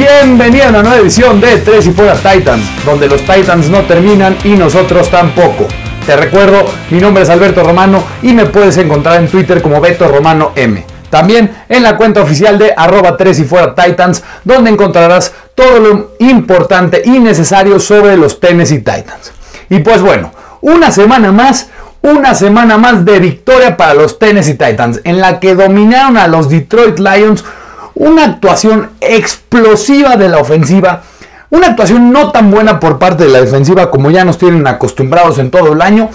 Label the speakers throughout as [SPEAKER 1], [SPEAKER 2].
[SPEAKER 1] Bienvenido a una nueva edición de Tres y Fuera Titans, donde los Titans no terminan y nosotros tampoco. Te recuerdo, mi nombre es Alberto Romano y me puedes encontrar en Twitter como Beto Romano M. También en la cuenta oficial de arroba 3 y fuera Titans, donde encontrarás todo lo importante y necesario sobre los Tennessee Titans. Y pues bueno, una semana más, una semana más de victoria para los Tennessee Titans, en la que dominaron a los Detroit Lions una actuación explosiva de la ofensiva, una actuación no tan buena por parte de la defensiva como ya nos tienen acostumbrados en todo el año,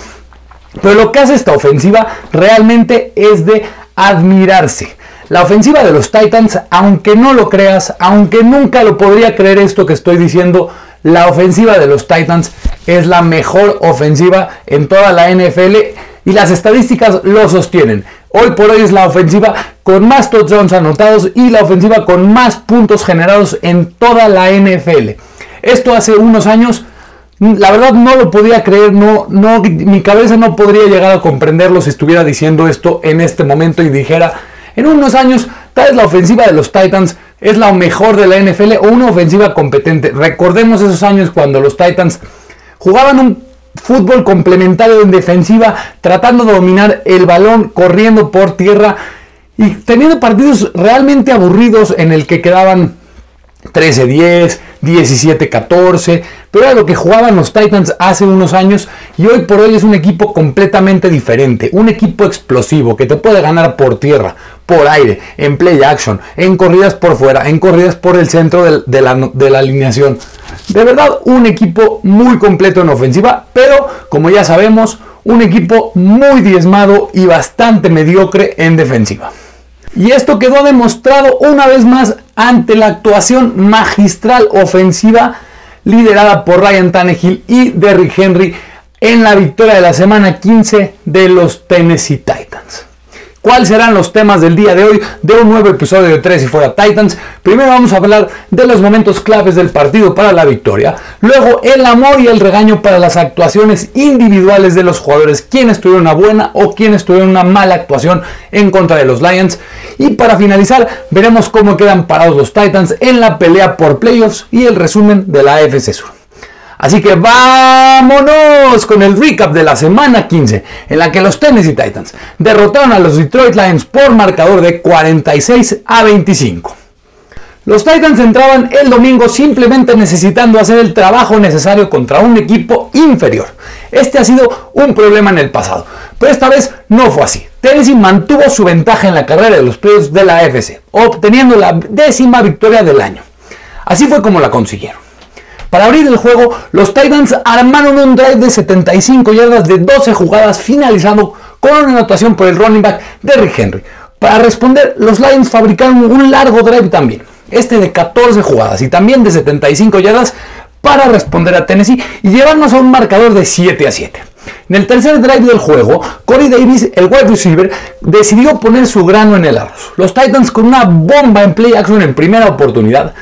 [SPEAKER 1] pero lo que hace esta ofensiva realmente es de admirarse. La ofensiva de los Titans, aunque no lo creas, aunque nunca lo podría creer esto que estoy diciendo, la ofensiva de los Titans es la mejor ofensiva en toda la NFL y las estadísticas lo sostienen. Hoy por hoy es la ofensiva con más touchdowns anotados y la ofensiva con más puntos generados en toda la NFL. Esto hace unos años, la verdad no lo podía creer, no, no, mi cabeza no podría llegar a comprenderlo si estuviera diciendo esto en este momento y dijera, en unos años, tal vez la ofensiva de los Titans es la mejor de la NFL o una ofensiva competente. Recordemos esos años cuando los Titans jugaban un fútbol complementario en defensiva, tratando de dominar el balón, corriendo por tierra y teniendo partidos realmente aburridos en el que quedaban 13-10, 17-14, pero era lo que jugaban los Titans hace unos años y hoy por hoy es un equipo completamente diferente, un equipo explosivo que te puede ganar por tierra, por aire, en play action, en corridas por fuera, en corridas por el centro de, la, de la alineación. De verdad, un equipo muy completo en ofensiva, pero como ya sabemos, un equipo muy diezmado y bastante mediocre en defensiva. Y esto quedó demostrado una vez más ante la actuación magistral ofensiva liderada por Ryan Tannehill y Derrick Henry en la victoria de la semana 15 de los Tennessee Titans cuáles serán los temas del día de hoy de un nuevo episodio de Tres y Fuera Titans. Primero vamos a hablar de los momentos claves del partido para la victoria. Luego el amor y el regaño para las actuaciones individuales de los jugadores, quienes tuvieron una buena o quienes tuvieron una mala actuación en contra de los Lions. Y para finalizar veremos cómo quedan parados los Titans en la pelea por playoffs y el resumen de la AFC Sur. Así que vámonos con el recap de la semana 15, en la que los Tennessee Titans derrotaron a los Detroit Lions por marcador de 46 a 25. Los Titans entraban el domingo simplemente necesitando hacer el trabajo necesario contra un equipo inferior. Este ha sido un problema en el pasado, pero esta vez no fue así. Tennessee mantuvo su ventaja en la carrera de los playoffs de la AFC, obteniendo la décima victoria del año. Así fue como la consiguieron. Para abrir el juego, los Titans armaron un drive de 75 yardas de 12 jugadas, finalizando con una anotación por el running back Derrick Henry. Para responder, los Lions fabricaron un largo drive también, este de 14 jugadas y también de 75 yardas para responder a Tennessee y llevarnos a un marcador de 7 a 7. En el tercer drive del juego, Corey Davis, el wide receiver, decidió poner su grano en el arroz. Los Titans con una bomba en play action en primera oportunidad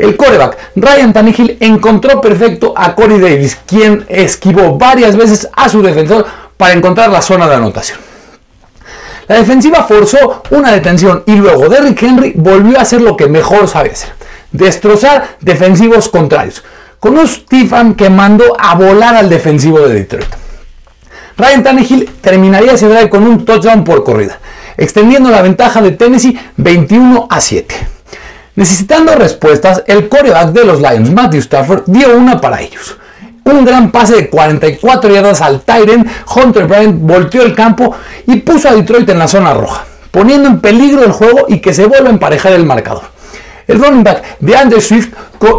[SPEAKER 1] el coreback Ryan Tannehill encontró perfecto a Corey Davis, quien esquivó varias veces a su defensor para encontrar la zona de anotación. La defensiva forzó una detención y luego Derrick Henry volvió a hacer lo que mejor sabe hacer, destrozar defensivos contrarios, con un Stephen que mandó a volar al defensivo de Detroit. Ryan Tannehill terminaría ese drive con un touchdown por corrida, extendiendo la ventaja de Tennessee 21 a 7. Necesitando respuestas, el coreback de los Lions, Matthew Stafford, dio una para ellos. Un gran pase de 44 yardas al Tyrant, Hunter Bryant volteó el campo y puso a Detroit en la zona roja, poniendo en peligro el juego y que se vuelva a emparejar el marcador. El running back de Andrew Swift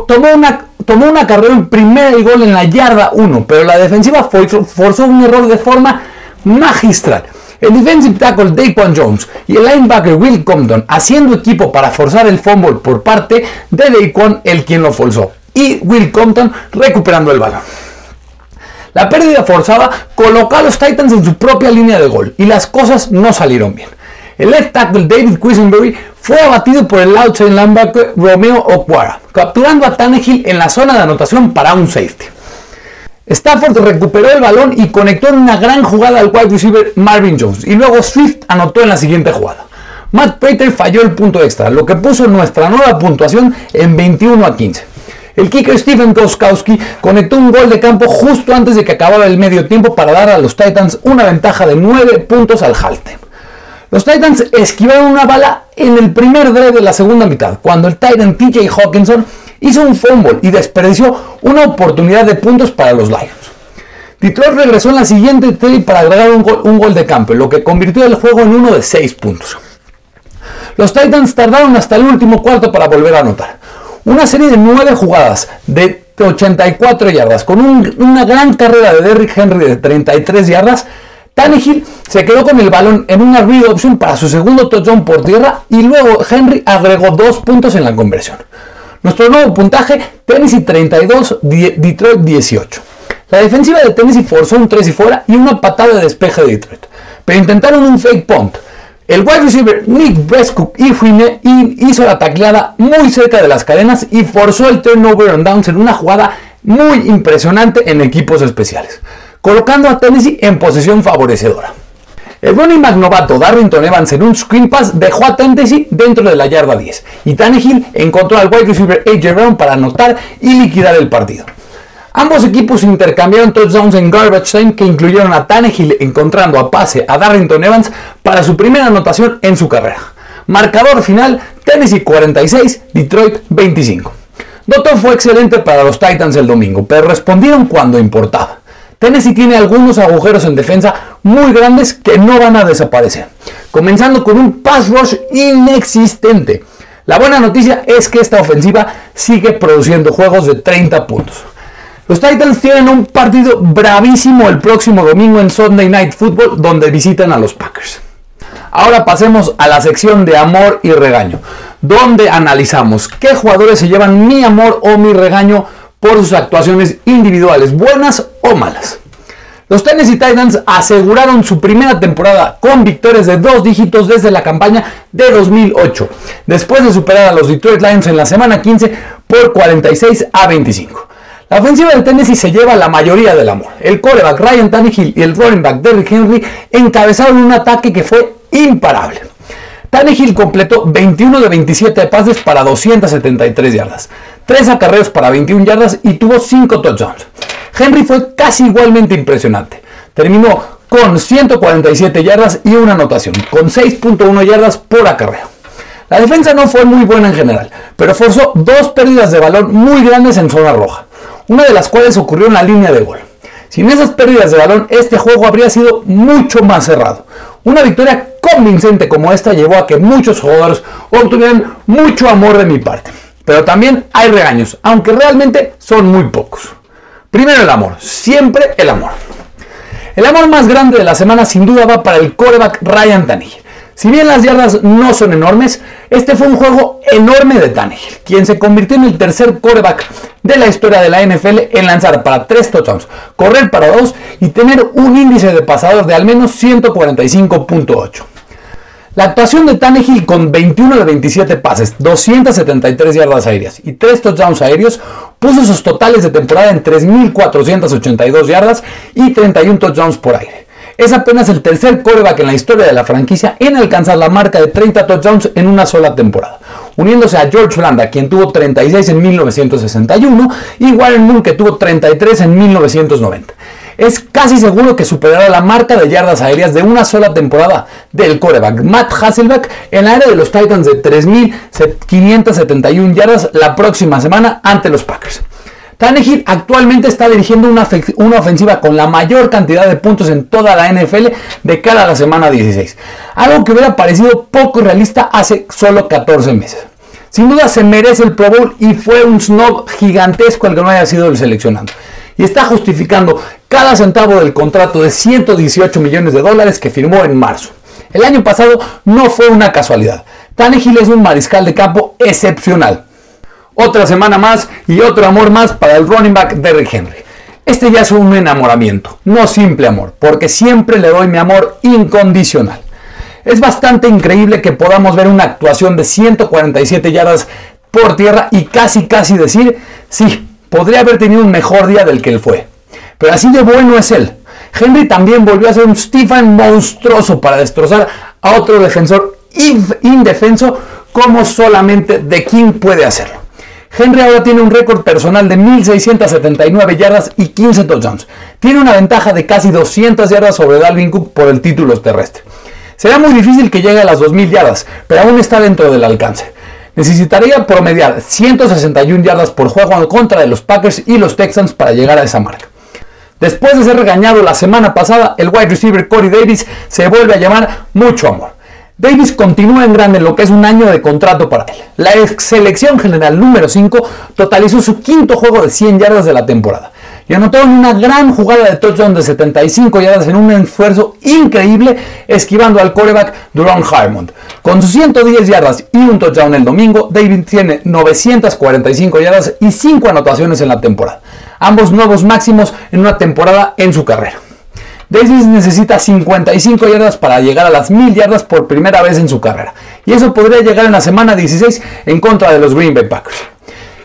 [SPEAKER 1] tomó una, tomó una carrera en primera y gol en la yarda 1, pero la defensiva forzó un error de forma magistral el defensive tackle Daquan Jones y el linebacker Will Compton haciendo equipo para forzar el fumble por parte de Daquan, el quien lo forzó, y Will Compton recuperando el balón. La pérdida forzada colocó a los Titans en su propia línea de gol y las cosas no salieron bien. El left tackle David Quisenberry fue abatido por el outside linebacker Romeo Okwara, capturando a Tannehill en la zona de anotación para un safety. Stafford recuperó el balón y conectó en una gran jugada al wide receiver Marvin Jones y luego Swift anotó en la siguiente jugada. Matt Prater falló el punto extra, lo que puso nuestra nueva puntuación en 21 a 15. El kicker Stephen Goskowski conectó un gol de campo justo antes de que acabara el medio tiempo para dar a los Titans una ventaja de 9 puntos al halftime. Los Titans esquivaron una bala en el primer drive de la segunda mitad, cuando el Titan TJ Hawkinson hizo un fumble y desperdició una oportunidad de puntos para los Lions. Detroit regresó en la siguiente trade para agregar un gol, de campo, lo que convirtió el juego en uno de 6 puntos. Los Titans tardaron hasta el último cuarto para volver a anotar. Una serie de 9 jugadas de 84 yardas con una gran carrera de Derrick Henry de 33 yardas. Tannehill se quedó con el balón en una read option para su segundo touchdown por tierra y luego Henry agregó 2 puntos en la conversión. Nuestro nuevo puntaje, Tennessee 32, Detroit 18. La defensiva de Tennessee forzó un 3 y fuera y una patada de despeje de Detroit, pero intentaron un fake punt. El wide receiver Nick Brescook hizo la tacleada muy cerca de las cadenas y forzó el turnover on downs en una jugada muy impresionante en equipos especiales, colocando a Tennessee en posición favorecedora. El running back Darrington Evans en un screen pass dejó a Tennessee dentro de la yarda 10 y Tannehill encontró al wide receiver AJ Brown para anotar y liquidar el partido. Ambos equipos intercambiaron touchdowns en garbage time que incluyeron a Tannehill encontrando a pase a Darrington Evans para su primera anotación en su carrera. Marcador final, Tennessee 46, Detroit 25. Dotto fue excelente para los Titans el domingo, pero respondieron cuando importaba. Tennessee tiene algunos agujeros en defensa muy grandes que no van a desaparecer, comenzando con un pass rush inexistente. La buena noticia es que esta ofensiva sigue produciendo juegos de 30 puntos. Los Titans tienen un partido bravísimo el próximo domingo en Sunday Night Football donde visitan a los Packers. Ahora pasemos a la sección de amor y regaño, donde analizamos qué jugadores se llevan mi amor o mi regaño por sus actuaciones individuales, buenas o malas. Los Tennessee Titans aseguraron su primera temporada con victorias de dos dígitos desde la campaña de 2008, después de superar a los Detroit Lions en la semana 15 por 46 a 25. La ofensiva de Tennessee se lleva la mayoría del amor. El coreback Ryan Tannehill y el running back Derrick Henry encabezaron un ataque que fue imparable. Tannehill completó 21 de 27 pases para 273 yardas, 3 acarreos para 21 yardas y tuvo 5 touchdowns. Henry fue casi igualmente impresionante. Terminó con 147 yardas y una anotación, con 6.1 yardas por acarreo. La defensa no fue muy buena en general, pero forzó dos pérdidas de balón muy grandes en zona roja una de las cuales ocurrió en la línea de gol. Sin esas pérdidas de balón, este juego habría sido mucho más cerrado. Una victoria convincente como esta llevó a que muchos jugadores obtuvieran mucho amor de mi parte. Pero también hay regaños, aunque realmente son muy pocos. Primero el amor, siempre el amor. El amor más grande de la semana sin duda va para el coreback Ryan Tannehill. Si bien las yardas no son enormes, este fue un juego enorme de Tannehill, quien se convirtió en el tercer quarterback de la historia de la NFL en lanzar para 3 touchdowns, correr para 2 y tener un índice de pasador de al menos 145.8. La actuación de Tannehill con 21 de 27 pases, 273 yardas aéreas y 3 touchdowns aéreos puso sus totales de temporada en 3.482 yardas y 31 touchdowns por aire. Es apenas el tercer coreback en la historia de la franquicia en alcanzar la marca de 30 touchdowns en una sola temporada, uniéndose a George Blanda, quien tuvo 36 en 1961, y Warren Moon, que tuvo 33 en 1990. Es casi seguro que superará la marca de yardas aéreas de una sola temporada del coreback Matt Hasselbeck en la era de los Titans de 3.571 yardas la próxima semana ante los Packers. Tannehill actualmente está dirigiendo una, ofensiva con la mayor cantidad de puntos en toda la NFL de cara a la semana 16. Algo que hubiera parecido poco realista hace solo 14 meses. Sin duda se merece el Pro Bowl y fue un snob gigantesco el que no haya sido el seleccionado. Y está justificando cada centavo del contrato de 118 millones de dólares que firmó en marzo. El año pasado no fue una casualidad. Tannehill es un mariscal de campo excepcional otra semana más y otro amor más para el running back Derrick Henry. Este ya es un enamoramiento, no simple amor, porque siempre le doy mi amor incondicional. Es bastante increíble que podamos ver una actuación de 147 yardas por tierra y casi casi decir, sí, podría haber tenido un mejor día del que él fue. Pero así de bueno es él. Henry también volvió a ser un Stephen monstruoso para destrozar a otro defensor indefenso como solamente The King puede hacerlo. Henry ahora tiene un récord personal de 1.679 yardas y 15 touchdowns. Tiene una ventaja de casi 200 yardas sobre Dalvin Cook por el título terrestre. Será muy difícil que llegue a las 2.000 yardas, pero aún está dentro del alcance. Necesitaría promediar 161 yardas por juego en contra de los Packers y los Texans para llegar a esa marca. Después de ser regañado la semana pasada, el wide receiver Corey Davis se vuelve a llamar mucho amor. Davis continúa en grande en lo que es un año de contrato para él. La ex selección general número 5 totalizó su quinto juego de 100 yardas de la temporada y anotó en una gran jugada de touchdown de 75 yardas en un esfuerzo increíble esquivando al quarterback Duron Harmon. Con sus 110 yardas y un touchdown el domingo, Davis tiene 945 yardas y 5 anotaciones en la temporada, ambos nuevos máximos en una temporada en su carrera. Davis necesita 55 yardas para llegar a las 1000 yardas por primera vez en su carrera. Y eso podría llegar en la semana 16 en contra de los Green Bay Packers.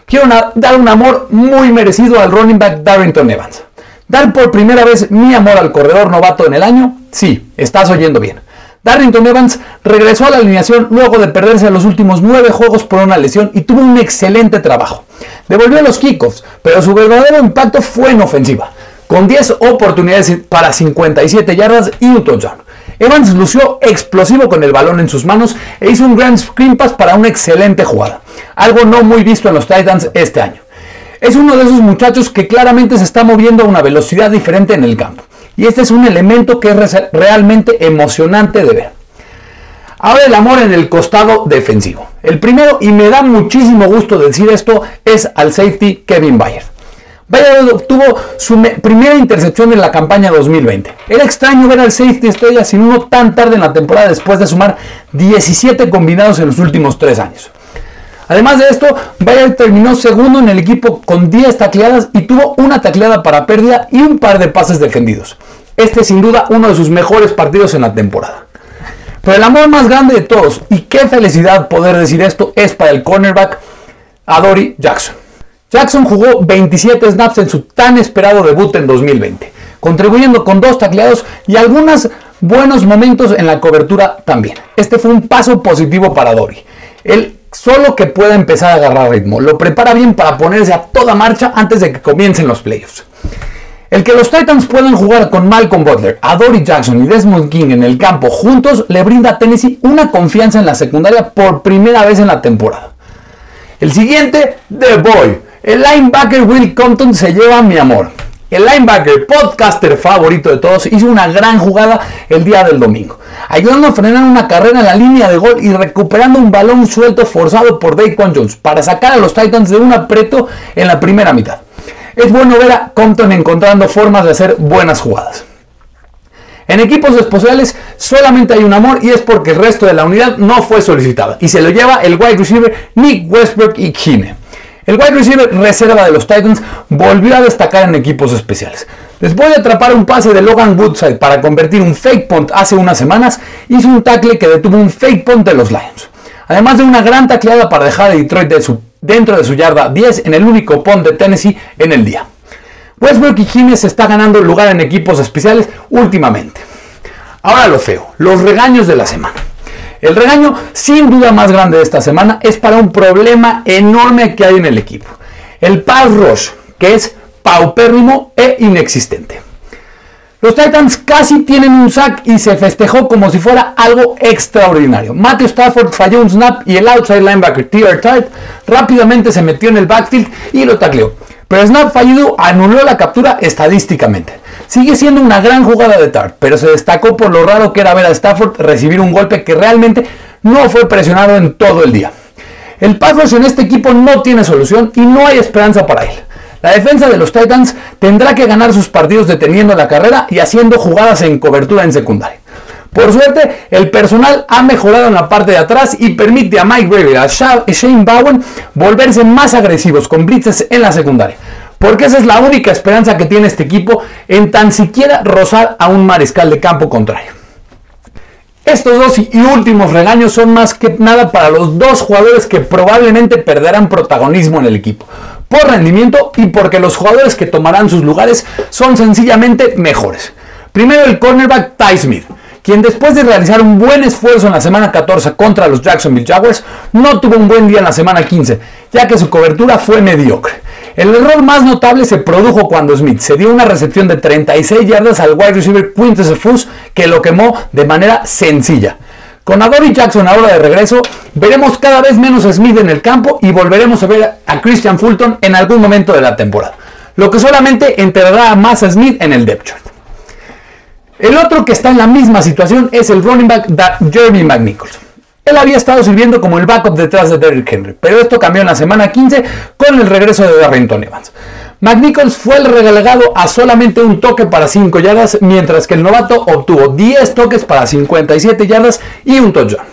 [SPEAKER 1] Quiero dar un amor muy merecido al running back Darrington Evans. Dar por primera vez mi amor al corredor novato en el año, sí, estás oyendo bien. Darrington Evans regresó a la alineación luego de perderse los últimos 9 juegos por una lesión y tuvo un excelente trabajo. Devolvió los kickoffs, pero su verdadero impacto fue en ofensiva con 10 oportunidades para 57 yardas y un touchdown. Evans lució explosivo con el balón en sus manos e hizo un grand screen pass para una excelente jugada, algo no muy visto en los Titans este año. Es uno de esos muchachos que claramente se está moviendo a una velocidad diferente en el campo, y este es un elemento que es realmente emocionante de ver. Ahora el amor en el costado defensivo. El primero, y me da muchísimo gusto decir esto, es al safety Kevin Byard. Vaya obtuvo su primera intercepción en la campaña 2020. Era extraño ver al safety estrella sin uno tan tarde en la temporada después de sumar 17 combinados en los últimos 3 años. Además de esto, Bayard terminó segundo en el equipo con 10 tacleadas y tuvo una tacleada para pérdida y un par de pases defendidos. Este es sin duda uno de sus mejores partidos en la temporada. Pero el amor más grande de todos, y qué felicidad poder decir esto, es para el cornerback Adori Jackson. Jackson jugó 27 snaps en su tan esperado debut en 2020, contribuyendo con dos tacleados y algunos buenos momentos en la cobertura también. Este fue un paso positivo para Dory. Él solo que pueda empezar a agarrar ritmo, lo prepara bien para ponerse a toda marcha antes de que comiencen los playoffs. El que los Titans puedan jugar con Malcolm Butler, Dory Jackson y Desmond King en el campo juntos le brinda a Tennessee una confianza en la secundaria por primera vez en la temporada. El siguiente, The Boy, el linebacker Will Compton se lleva mi amor. El linebacker, podcaster favorito de todos, hizo una gran jugada el día del domingo, ayudando a frenar una carrera en la línea de gol y recuperando un balón suelto forzado por Daquan Jones para sacar a los Titans de un apreto en la primera mitad. Es bueno ver a Compton encontrando formas de hacer buenas jugadas. En equipos especiales solamente hay un amor y es porque el resto de la unidad no fue solicitada y se lo lleva el wide receiver Nick Westbrook y Kine. El wide receiver reserva de los Titans volvió a destacar en equipos especiales. Después de atrapar un pase de Logan Woodside para convertir un fake punt hace unas semanas, hizo un tackle que detuvo un fake punt de los Lions. Además de una gran tacleada para dejar a Detroit dentro de su yarda 10 en el único punt de Tennessee en el día. Westbrook y Jiménez está ganando lugar en equipos especiales últimamente. Ahora lo feo, los regaños de la semana. El regaño sin duda más grande de esta semana es para un problema enorme que hay en el equipo. El pass rush, que es paupérrimo e inexistente. Los Titans casi tienen un sack y se festejó como si fuera algo extraordinario. Matthew Stafford falló un snap y el outside linebacker T.R. Tart rápidamente se metió en el backfield y lo tacleó. Pero snap fallido anuló la captura estadísticamente. Sigue siendo una gran jugada de Tart, pero se destacó por lo raro que era ver a Stafford recibir un golpe que realmente no fue presionado en todo el día. El pass en este equipo no tiene solución y no hay esperanza para él. La defensa de los Titans tendrá que ganar sus partidos deteniendo la carrera y haciendo jugadas en cobertura en secundaria. Por suerte, el personal ha mejorado en la parte de atrás y permite a Mike Graver y a Shane Bowen volverse más agresivos con blitzes en la secundaria. Porque esa es la única esperanza que tiene este equipo en tan siquiera rozar a un mariscal de campo contrario. Estos dos y últimos regaños son más que nada para los dos jugadores que probablemente perderán protagonismo en el equipo, por rendimiento y porque los jugadores que tomarán sus lugares son sencillamente mejores. Primero el cornerback Ty Smith, quien después de realizar un buen esfuerzo en la semana 14 contra los Jacksonville Jaguars, no tuvo un buen día en la semana 15, ya que su cobertura fue mediocre. El error más notable se produjo cuando Smith se dio una recepción de 36 yardas al wide receiver Quintus Fus que lo quemó de manera sencilla. Con Adoree Jackson ahora de regreso, veremos cada vez menos a Smith en el campo y volveremos a ver a Christian Fulton en algún momento de la temporada, lo que solamente enterrará más a Smith en el depth chart. El otro que está en la misma situación es el running back Jeremy McNichols. Él había estado sirviendo como el backup detrás de Derrick Henry, pero esto cambió en la semana 15 con el regreso de Darrington Evans. McNichols fue el relegado a solamente un toque para 5 yardas, mientras que el novato obtuvo 10 toques para 57 yardas y un touchdown.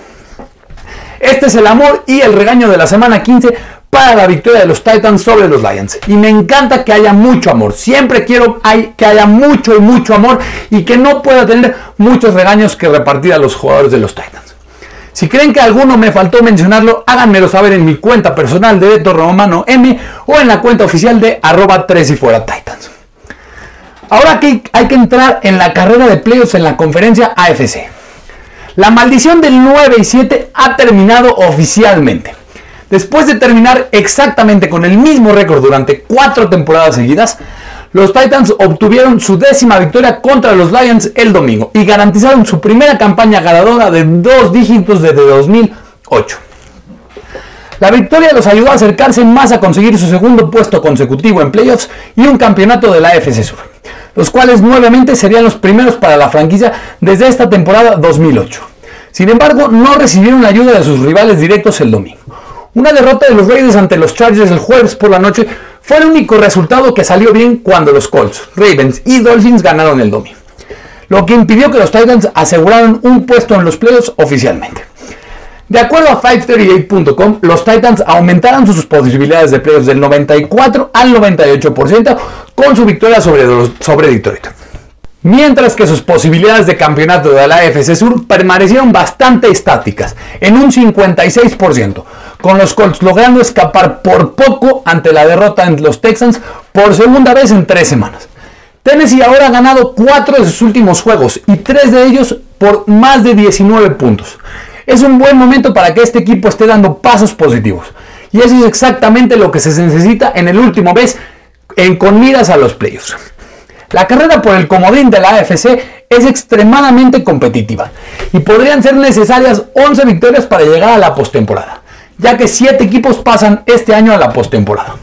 [SPEAKER 1] Este es el amor y el regaño de la semana 15 para la victoria de los Titans sobre los Lions. Y me encanta que haya mucho amor. Siempre quiero que haya mucho y mucho amor y que no pueda tener muchos regaños que repartir a los jugadores de los Titans. Si creen que alguno me faltó mencionarlo, háganmelo saber en mi cuenta personal de Beto Romano M o en la cuenta oficial de arroba 3 y fuera Titans. Ahora que hay que entrar en la carrera de playoffs en la conferencia AFC. La maldición del 9 y 7 ha terminado oficialmente. Después de terminar exactamente con el mismo récord durante cuatro temporadas seguidas, los Titans obtuvieron su décima victoria contra los Lions el domingo y garantizaron su primera campaña ganadora de dos dígitos desde 2008. La victoria los ayudó a acercarse más a conseguir su segundo puesto consecutivo en playoffs y un campeonato de la AFC Sur, los cuales nuevamente serían los primeros para la franquicia desde esta temporada 2008. Sin embargo, no recibieron la ayuda de sus rivales directos el domingo. Una derrota de los Raiders ante los Chargers el jueves por la noche fue el único resultado que salió bien cuando los Colts, Ravens y Dolphins ganaron el domingo, lo que impidió que los Titans aseguraran un puesto en los playoffs oficialmente. De acuerdo a 538.com, los Titans aumentaron sus posibilidades de playoffs del 94 al 98% con su victoria sobre, sobre Detroit. Mientras que sus posibilidades de campeonato de la AFC Sur permanecieron bastante estáticas, en un 56%, con los Colts logrando escapar por poco ante la derrota en los Texans por segunda vez en tres semanas. Tennessee ahora ha ganado cuatro de sus últimos juegos y tres de ellos por más de 19 puntos. Es un buen momento para que este equipo esté dando pasos positivos. Y eso es exactamente lo que se necesita en el último mes en con miras a los playoffs. La carrera por el comodín de la AFC es extremadamente competitiva y podrían ser necesarias 11 victorias para llegar a la postemporada ya que 7 equipos pasan este año a la postemporada.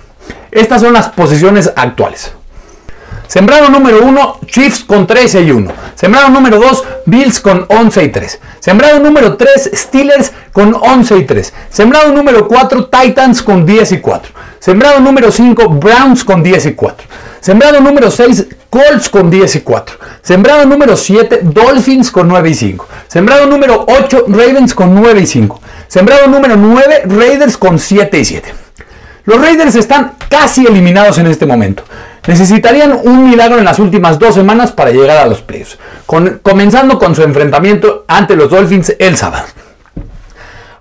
[SPEAKER 1] Estas son las posiciones actuales. Sembrado número 1, Chiefs con 13 y 1. Sembrado número 2, Bills con 11 y 3. Sembrado número 3, Steelers con 11 y 3. Sembrado número 4, Titans con 10 y 4. Sembrado número 5, Browns con 10 y 4. Sembrado número 6, Colts con 10 y 4. Sembrado número 7, Dolphins con 9 y 5. Sembrado número 8, Ravens con 9 y 5. Sembrado número 9, Raiders con 7 y 7. Los Raiders están casi eliminados en este momento. Necesitarían un milagro en las últimas dos semanas para llegar a los playoffs, comenzando con su enfrentamiento ante los Dolphins el sábado.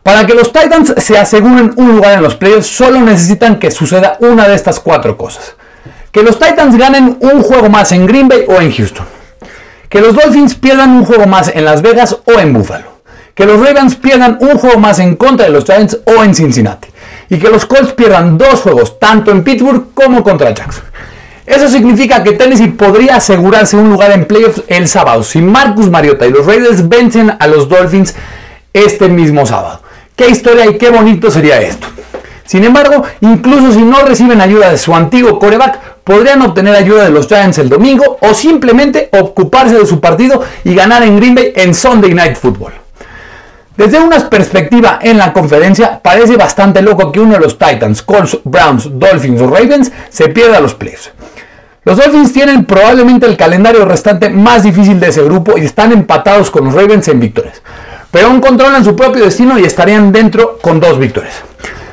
[SPEAKER 1] Para que los Titans se aseguren un lugar en los playoffs, solo necesitan que suceda una de estas cuatro cosas. Que los Titans ganen un juego más en Green Bay o en Houston. Que los Dolphins pierdan un juego más en Las Vegas o en Buffalo que los Ravens pierdan un juego más en contra de los Giants o en Cincinnati. Y que los Colts pierdan dos juegos, tanto en Pittsburgh como contra Jackson. Eso significa que Tennessee podría asegurarse un lugar en playoffs el sábado si Marcus Mariota y los Raiders vencen a los Dolphins este mismo sábado. Qué historia y qué bonito sería esto. Sin embargo, incluso si no reciben ayuda de su antiguo coreback, podrían obtener ayuda de los Giants el domingo o simplemente ocuparse de su partido y ganar en Green Bay en Sunday Night Football. Desde una perspectiva en la conferencia, parece bastante loco que uno de los Titans, Colts, Browns, Dolphins o Ravens se pierda los playoffs. Los Dolphins tienen probablemente el calendario restante más difícil de ese grupo y están empatados con los Ravens en victorias. Pero aún controlan su propio destino y estarían dentro con dos victorias.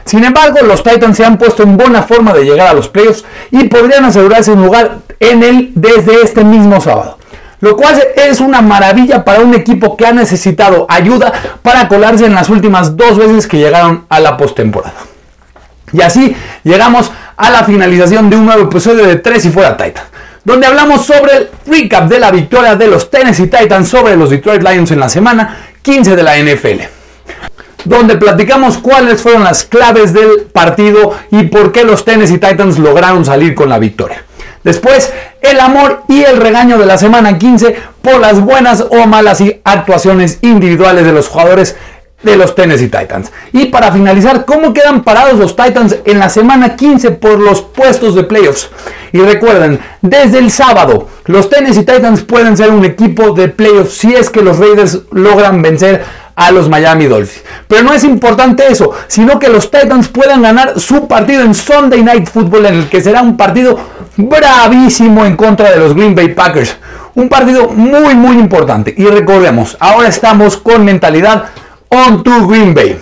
[SPEAKER 1] Sin embargo, los Titans se han puesto en buena forma de llegar a los playoffs y podrían asegurarse un lugar en él desde este mismo sábado lo cual es una maravilla para un equipo que ha necesitado ayuda para colarse en las últimas dos veces que llegaron a la postemporada. Y así llegamos a la finalización de un nuevo episodio de Tres y Fuera Titan, donde hablamos sobre el recap de la victoria de los Tennessee Titans sobre los Detroit Lions en la semana 15 de la NFL. Donde platicamos cuáles fueron las claves del partido y por qué los Tennessee Titans lograron salir con la victoria. Después, el amor y el regaño de la semana 15 por las buenas o malas actuaciones individuales de los jugadores de los Tennessee Titans. Y para finalizar, ¿cómo quedan parados los Titans en la semana 15 por los puestos de playoffs? Y recuerden, desde el sábado, los Tennessee Titans pueden ser un equipo de playoffs si es que los Raiders logran vencer a los Miami Dolphins. Pero no es importante eso, sino que los Titans puedan ganar su partido en Sunday Night Football, en el que será un partido bravísimo en contra de los Green Bay Packers. Un partido muy, muy importante. Y recordemos, ahora estamos con mentalidad on to Green Bay.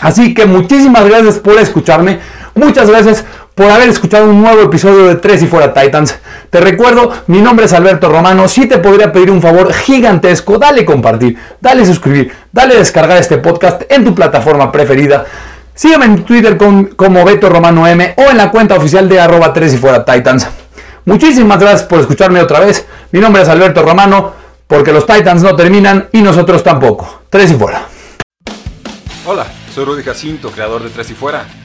[SPEAKER 1] Así que muchísimas gracias por escucharme. Muchas gracias por haber escuchado un nuevo episodio de Tres y Fuera Titans. Te recuerdo, mi nombre es Alberto Romano. Si te podría pedir un favor gigantesco, dale compartir, dale suscribir, dale descargar este podcast en tu plataforma preferida. Sígueme en Twitter como Beto Romano M o en la cuenta oficial de arroba 3 y fuera Titans. Muchísimas gracias por escucharme otra vez. Mi nombre es Alberto Romano, porque los Titans no terminan y nosotros tampoco. Tres y fuera.
[SPEAKER 2] Hola, soy Rudy Jacinto, creador de Tres y Fuera.